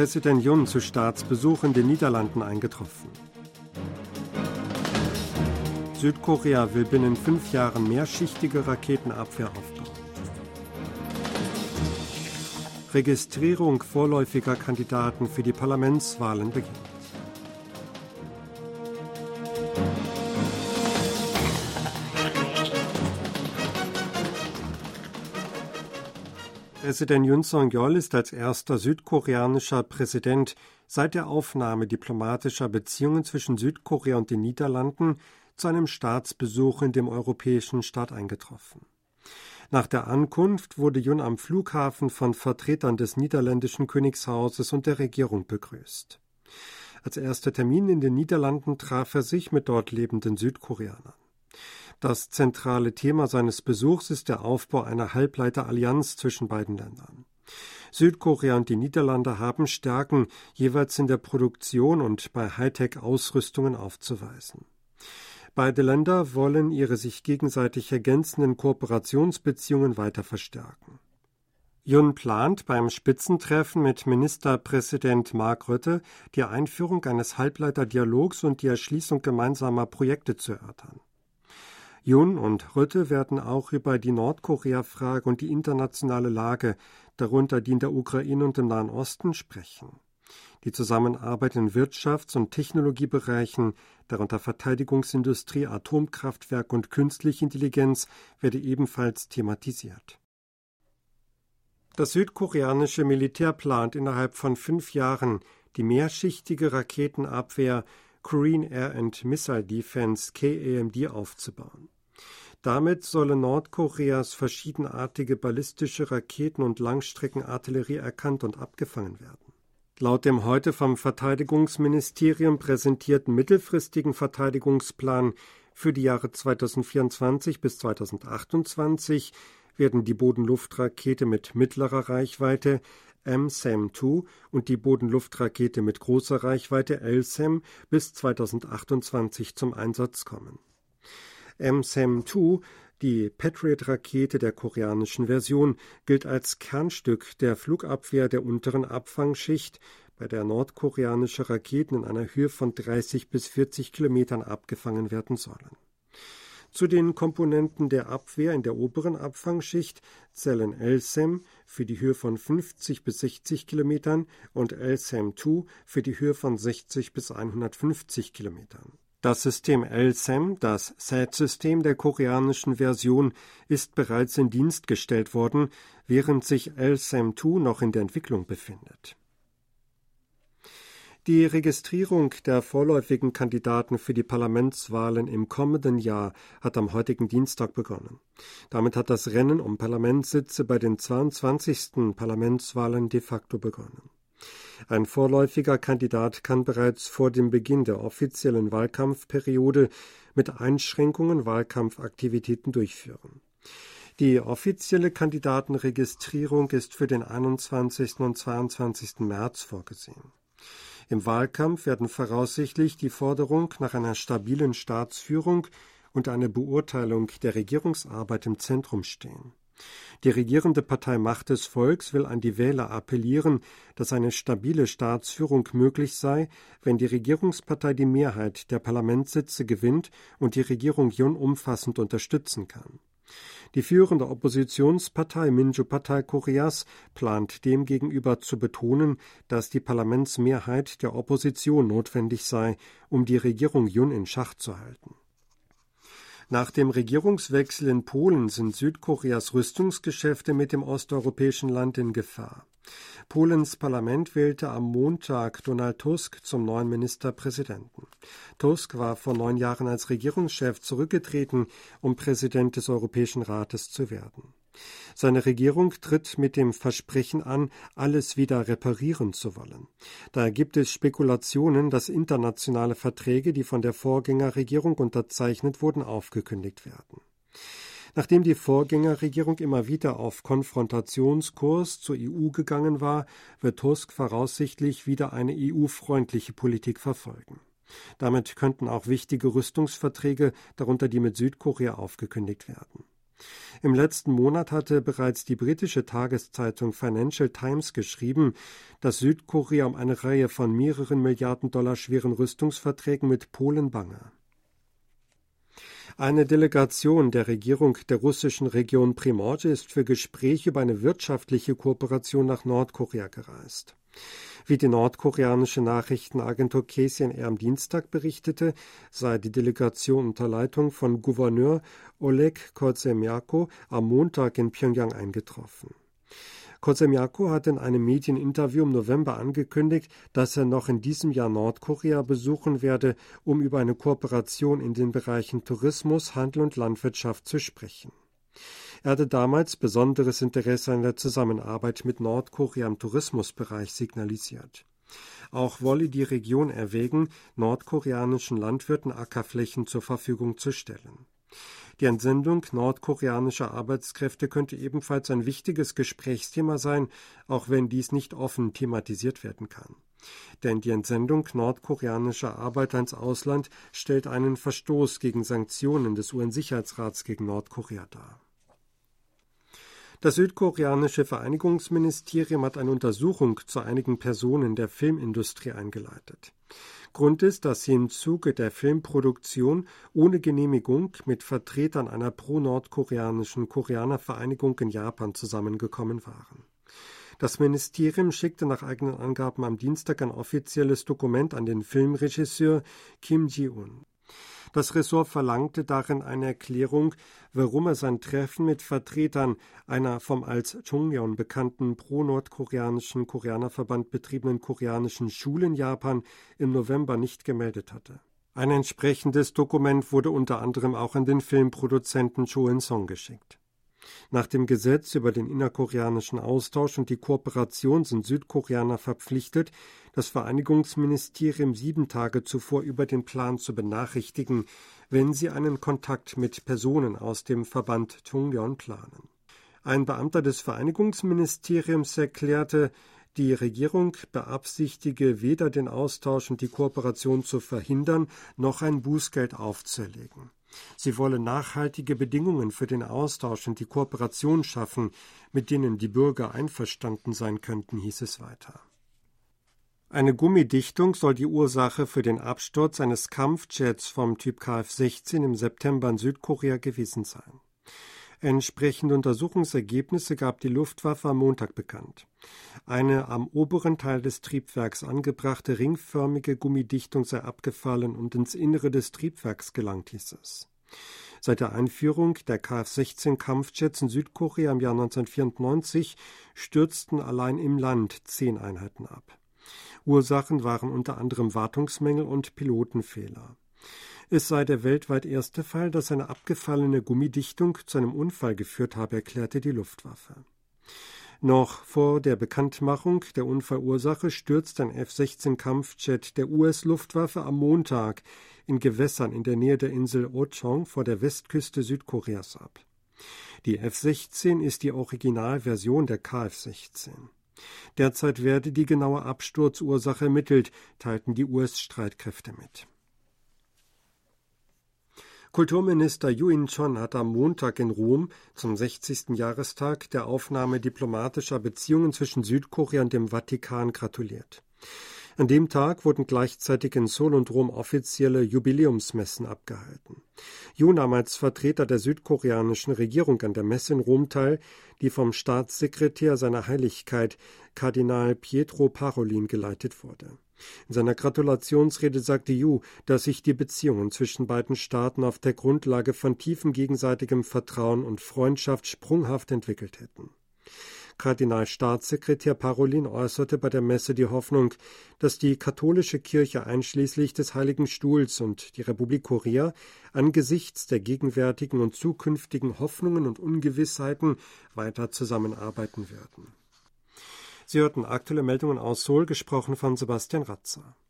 Präsident Jun zu Staatsbesuch in den Niederlanden eingetroffen. Südkorea will binnen fünf Jahren mehrschichtige Raketenabwehr aufbauen. Registrierung vorläufiger Kandidaten für die Parlamentswahlen beginnt. Präsident Yoon Song-yeol ist als erster südkoreanischer Präsident seit der Aufnahme diplomatischer Beziehungen zwischen Südkorea und den Niederlanden zu einem Staatsbesuch in dem europäischen Staat eingetroffen. Nach der Ankunft wurde Jun am Flughafen von Vertretern des niederländischen Königshauses und der Regierung begrüßt. Als erster Termin in den Niederlanden traf er sich mit dort lebenden Südkoreanern. Das zentrale Thema seines Besuchs ist der Aufbau einer Halbleiterallianz zwischen beiden Ländern. Südkorea und die Niederlande haben Stärken jeweils in der Produktion und bei Hightech-Ausrüstungen aufzuweisen. Beide Länder wollen ihre sich gegenseitig ergänzenden Kooperationsbeziehungen weiter verstärken. Jun plant beim Spitzentreffen mit Ministerpräsident Mark Rutte die Einführung eines Halbleiterdialogs und die Erschließung gemeinsamer Projekte zu erörtern. Jun und Rutte werden auch über die Nordkorea-Frage und die internationale Lage, darunter die in der Ukraine und im Nahen Osten, sprechen. Die Zusammenarbeit in Wirtschafts- und Technologiebereichen, darunter Verteidigungsindustrie, Atomkraftwerk und künstliche Intelligenz, werde ebenfalls thematisiert. Das südkoreanische Militär plant innerhalb von fünf Jahren die mehrschichtige Raketenabwehr Korean Air and Missile Defense KAMD aufzubauen. Damit sollen Nordkoreas verschiedenartige ballistische Raketen und Langstreckenartillerie erkannt und abgefangen werden. Laut dem heute vom Verteidigungsministerium präsentierten mittelfristigen Verteidigungsplan für die Jahre 2024 bis 2028 werden die Bodenluftrakete mit mittlerer Reichweite MSAM-2 und die Bodenluftrakete mit großer Reichweite LSAM bis 2028 zum Einsatz kommen. MSAM-2 die Patriot-Rakete der koreanischen Version gilt als Kernstück der Flugabwehr der unteren Abfangschicht, bei der nordkoreanische Raketen in einer Höhe von 30 bis 40 Kilometern abgefangen werden sollen. Zu den Komponenten der Abwehr in der oberen Abfangschicht zählen LSAM für die Höhe von 50 bis 60 Kilometern und LSAM-2 für die Höhe von 60 bis 150 Kilometern. Das System LSAM, das SAT-System der koreanischen Version, ist bereits in Dienst gestellt worden, während sich LSAM-2 noch in der Entwicklung befindet. Die Registrierung der vorläufigen Kandidaten für die Parlamentswahlen im kommenden Jahr hat am heutigen Dienstag begonnen. Damit hat das Rennen um Parlamentssitze bei den 22. Parlamentswahlen de facto begonnen. Ein vorläufiger Kandidat kann bereits vor dem Beginn der offiziellen Wahlkampfperiode mit Einschränkungen Wahlkampfaktivitäten durchführen. Die offizielle Kandidatenregistrierung ist für den 21. und 22. März vorgesehen. Im Wahlkampf werden voraussichtlich die Forderung nach einer stabilen Staatsführung und eine Beurteilung der Regierungsarbeit im Zentrum stehen. Die regierende Partei Macht des Volks will an die Wähler appellieren, dass eine stabile Staatsführung möglich sei, wenn die Regierungspartei die Mehrheit der Parlamentssitze gewinnt und die Regierung Jun umfassend unterstützen kann. Die führende Oppositionspartei Minju-Partei Koreas plant demgegenüber zu betonen, dass die Parlamentsmehrheit der Opposition notwendig sei, um die Regierung Jun in Schach zu halten. Nach dem Regierungswechsel in Polen sind Südkoreas Rüstungsgeschäfte mit dem osteuropäischen Land in Gefahr. Polens Parlament wählte am Montag Donald Tusk zum neuen Ministerpräsidenten. Tusk war vor neun Jahren als Regierungschef zurückgetreten, um Präsident des Europäischen Rates zu werden. Seine Regierung tritt mit dem Versprechen an, alles wieder reparieren zu wollen. Daher gibt es Spekulationen, dass internationale Verträge, die von der Vorgängerregierung unterzeichnet wurden, aufgekündigt werden. Nachdem die Vorgängerregierung immer wieder auf Konfrontationskurs zur EU gegangen war, wird Tusk voraussichtlich wieder eine EU-freundliche Politik verfolgen. Damit könnten auch wichtige Rüstungsverträge, darunter die mit Südkorea, aufgekündigt werden. Im letzten Monat hatte bereits die britische Tageszeitung Financial Times geschrieben, dass Südkorea um eine Reihe von mehreren Milliarden Dollar schweren Rüstungsverträgen mit Polen bange. Eine Delegation der Regierung der russischen Region Primorje ist für Gespräche über eine wirtschaftliche Kooperation nach Nordkorea gereist. Wie die nordkoreanische Nachrichtenagentur KCNR am Dienstag berichtete, sei die Delegation unter Leitung von Gouverneur Oleg Kozemjako am Montag in Pyongyang eingetroffen. Kozemjako hat in einem Medieninterview im November angekündigt, dass er noch in diesem Jahr Nordkorea besuchen werde, um über eine Kooperation in den Bereichen Tourismus, Handel und Landwirtschaft zu sprechen. Er hatte damals besonderes Interesse an der Zusammenarbeit mit Nordkorea im Tourismusbereich signalisiert. Auch wolle die Region erwägen, nordkoreanischen Landwirten Ackerflächen zur Verfügung zu stellen. Die Entsendung nordkoreanischer Arbeitskräfte könnte ebenfalls ein wichtiges Gesprächsthema sein, auch wenn dies nicht offen thematisiert werden kann. Denn die Entsendung nordkoreanischer Arbeiter ins Ausland stellt einen Verstoß gegen Sanktionen des UN-Sicherheitsrats gegen Nordkorea dar. Das südkoreanische Vereinigungsministerium hat eine Untersuchung zu einigen Personen der Filmindustrie eingeleitet. Grund ist, dass sie im Zuge der Filmproduktion ohne Genehmigung mit Vertretern einer pro-nordkoreanischen Koreanervereinigung in Japan zusammengekommen waren. Das Ministerium schickte nach eigenen Angaben am Dienstag ein offizielles Dokument an den Filmregisseur Kim Ji-un. Das Ressort verlangte darin eine Erklärung, warum er sein Treffen mit Vertretern einer vom als Chungyeon bekannten pro-nordkoreanischen Koreanerverband betriebenen koreanischen Schule in Japan im November nicht gemeldet hatte. Ein entsprechendes Dokument wurde unter anderem auch an den Filmproduzenten Cho In-sung geschickt. Nach dem Gesetz über den innerkoreanischen Austausch und die Kooperation sind Südkoreaner verpflichtet, das Vereinigungsministerium sieben Tage zuvor über den Plan zu benachrichtigen, wenn sie einen Kontakt mit Personen aus dem Verband Chungyeon planen. Ein Beamter des Vereinigungsministeriums erklärte, die Regierung beabsichtige weder den Austausch und die Kooperation zu verhindern, noch ein Bußgeld aufzuerlegen. Sie wolle nachhaltige Bedingungen für den Austausch und die Kooperation schaffen, mit denen die Bürger einverstanden sein könnten, hieß es weiter. Eine Gummidichtung soll die Ursache für den Absturz eines Kampfjets vom Typ Kf-16 im September in Südkorea gewesen sein. Entsprechende Untersuchungsergebnisse gab die Luftwaffe am Montag bekannt. Eine am oberen Teil des Triebwerks angebrachte ringförmige Gummidichtung sei abgefallen und ins Innere des Triebwerks gelangt, hieß es. Seit der Einführung der Kf-16 Kampfjets in Südkorea im Jahr 1994 stürzten allein im Land zehn Einheiten ab. Ursachen waren unter anderem Wartungsmängel und Pilotenfehler. Es sei der weltweit erste Fall, dass eine abgefallene Gummidichtung zu einem Unfall geführt habe, erklärte die Luftwaffe. Noch vor der Bekanntmachung der Unfallursache stürzte ein F-16 Kampfjet der US-Luftwaffe am Montag in Gewässern in der Nähe der Insel Ochong vor der Westküste Südkoreas ab. Die F-16 ist die Originalversion der KF-16. Derzeit werde die genaue Absturzursache ermittelt, teilten die US-Streitkräfte mit. Kulturminister Yu In-chon hat am Montag in Rom zum 60. Jahrestag der Aufnahme diplomatischer Beziehungen zwischen Südkorea und dem Vatikan gratuliert. An dem Tag wurden gleichzeitig in Seoul und Rom offizielle Jubiläumsmessen abgehalten. Yu nahm als Vertreter der südkoreanischen Regierung an der Messe in Rom teil, die vom Staatssekretär seiner Heiligkeit Kardinal Pietro Parolin geleitet wurde. In seiner Gratulationsrede sagte Yu, dass sich die Beziehungen zwischen beiden Staaten auf der Grundlage von tiefem gegenseitigem Vertrauen und Freundschaft sprunghaft entwickelt hätten. Kardinalstaatssekretär Parolin äußerte bei der Messe die Hoffnung, dass die katholische Kirche einschließlich des Heiligen Stuhls und die Republik Korea angesichts der gegenwärtigen und zukünftigen Hoffnungen und Ungewissheiten weiter zusammenarbeiten werden. Sie hörten aktuelle Meldungen aus Seoul, gesprochen von Sebastian Ratzer.